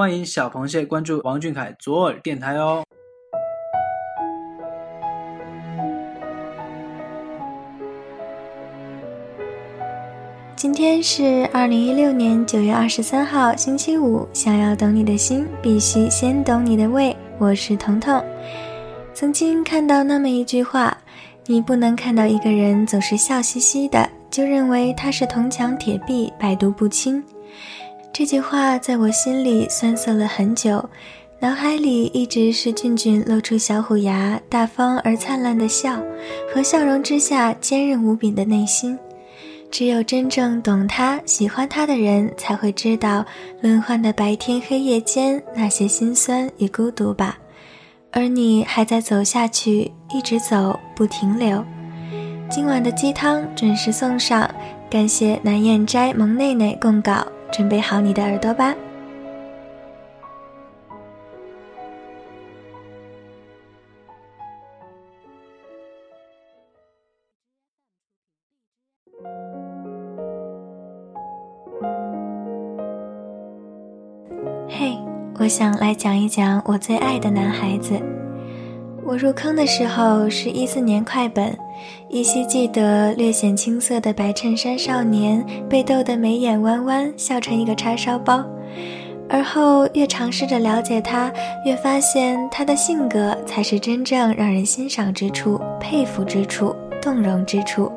欢迎小螃蟹关注王俊凯左耳电台哦。今天是二零一六年九月二十三号，星期五。想要懂你的心，必须先懂你的胃。我是彤彤。曾经看到那么一句话：你不能看到一个人总是笑嘻嘻的，就认为他是铜墙铁壁、百毒不侵。这句话在我心里酸涩了很久，脑海里一直是俊俊露出小虎牙、大方而灿烂的笑，和笑容之下坚韧无比的内心。只有真正懂他、喜欢他的人，才会知道轮换的白天黑夜间那些心酸与孤独吧。而你还在走下去，一直走不停留。今晚的鸡汤准时送上，感谢南燕斋萌内内供稿，准备好你的耳朵吧。嘿，我想来讲一讲我最爱的男孩子。我入坑的时候是一四年快本，依稀记得略显青涩的白衬衫少年被逗得眉眼弯弯，笑成一个叉烧包。而后越尝试着了解他，越发现他的性格才是真正让人欣赏之处、佩服之处、动容之处。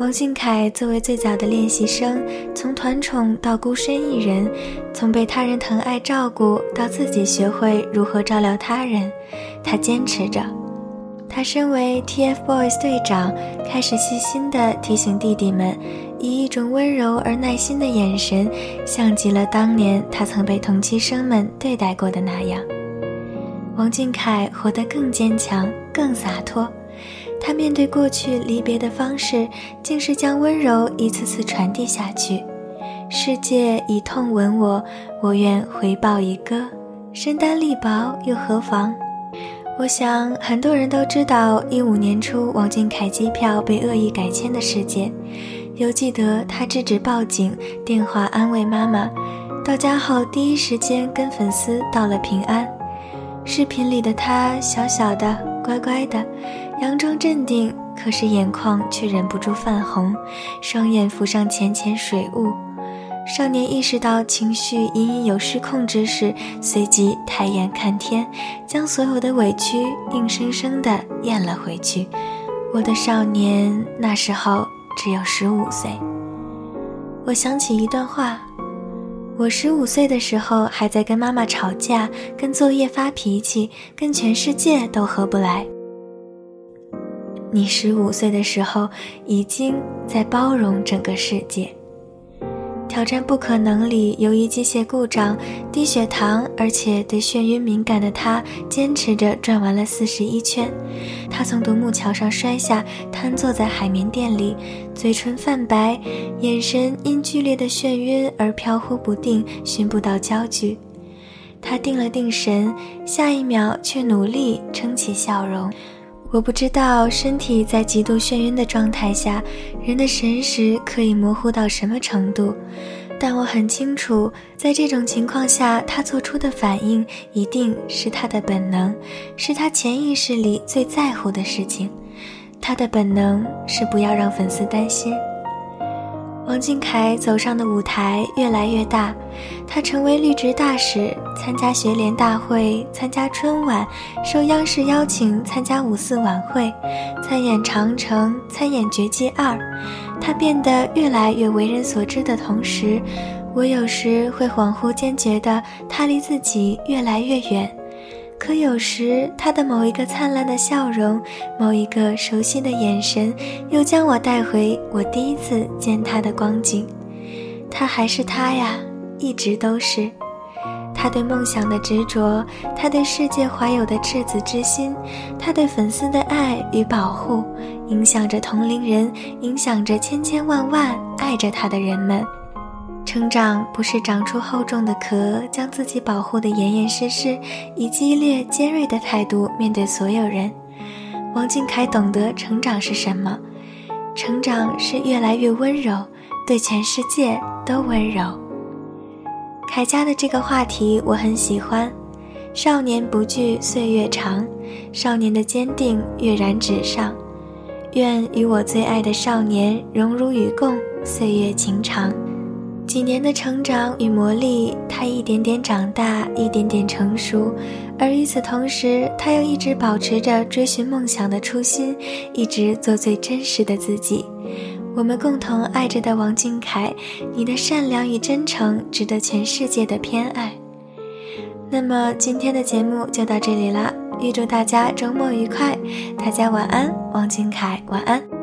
王俊凯作为最早的练习生，从团宠到孤身一人，从被他人疼爱照顾到自己学会如何照料他人，他坚持着。他身为 TFBOYS 队长，开始细心地提醒弟弟们，以一种温柔而耐心的眼神，像极了当年他曾被同期生们对待过的那样。王俊凯活得更坚强，更洒脱。他面对过去离别的方式，竟是将温柔一次次传递下去。世界以痛吻我，我愿回报以歌。身单力薄又何妨？我想很多人都知道，一五年初王俊凯机票被恶意改签的事件。犹记得他制止报警，电话安慰妈妈，到家后第一时间跟粉丝道了平安。视频里的他小小的，乖乖的。佯装镇定，可是眼眶却忍不住泛红，双眼浮上浅浅水雾。少年意识到情绪隐隐有失控之时，随即抬眼看天，将所有的委屈硬生生地咽了回去。我的少年那时候只有十五岁。我想起一段话：我十五岁的时候还在跟妈妈吵架，跟作业发脾气，跟全世界都合不来。你十五岁的时候，已经在包容整个世界。挑战不可能里，由于机械故障、低血糖，而且对眩晕敏感的他，坚持着转完了四十一圈。他从独木桥上摔下，瘫坐在海绵垫里，嘴唇泛白，眼神因剧烈的眩晕而飘忽不定，寻不到焦距。他定了定神，下一秒却努力撑起笑容。我不知道身体在极度眩晕的状态下，人的神识可以模糊到什么程度，但我很清楚，在这种情况下，他做出的反应一定是他的本能，是他潜意识里最在乎的事情。他的本能是不要让粉丝担心。王俊凯走上的舞台越来越大，他成为绿植大使，参加学联大会，参加春晚，受央视邀请参加五四晚会，参演《长城》，参演《绝技二》。他变得越来越为人所知的同时，我有时会恍惚间觉得他离自己越来越远。可有时，他的某一个灿烂的笑容，某一个熟悉的眼神，又将我带回我第一次见他的光景。他还是他呀，一直都是。他对梦想的执着，他对世界怀有的赤子之心，他对粉丝的爱与保护，影响着同龄人，影响着千千万万爱着他的人们。成长不是长出厚重的壳，将自己保护得严严实实，以激烈尖锐的态度面对所有人。王俊凯懂得成长是什么，成长是越来越温柔，对全世界都温柔。凯家的这个话题我很喜欢。少年不惧岁月长，少年的坚定跃然纸上。愿与我最爱的少年荣辱与共，岁月情长。几年的成长与磨砺，他一点点长大，一点点成熟，而与此同时，他又一直保持着追寻梦想的初心，一直做最真实的自己。我们共同爱着的王俊凯，你的善良与真诚值得全世界的偏爱。那么今天的节目就到这里啦，预祝大家周末愉快，大家晚安，王俊凯晚安。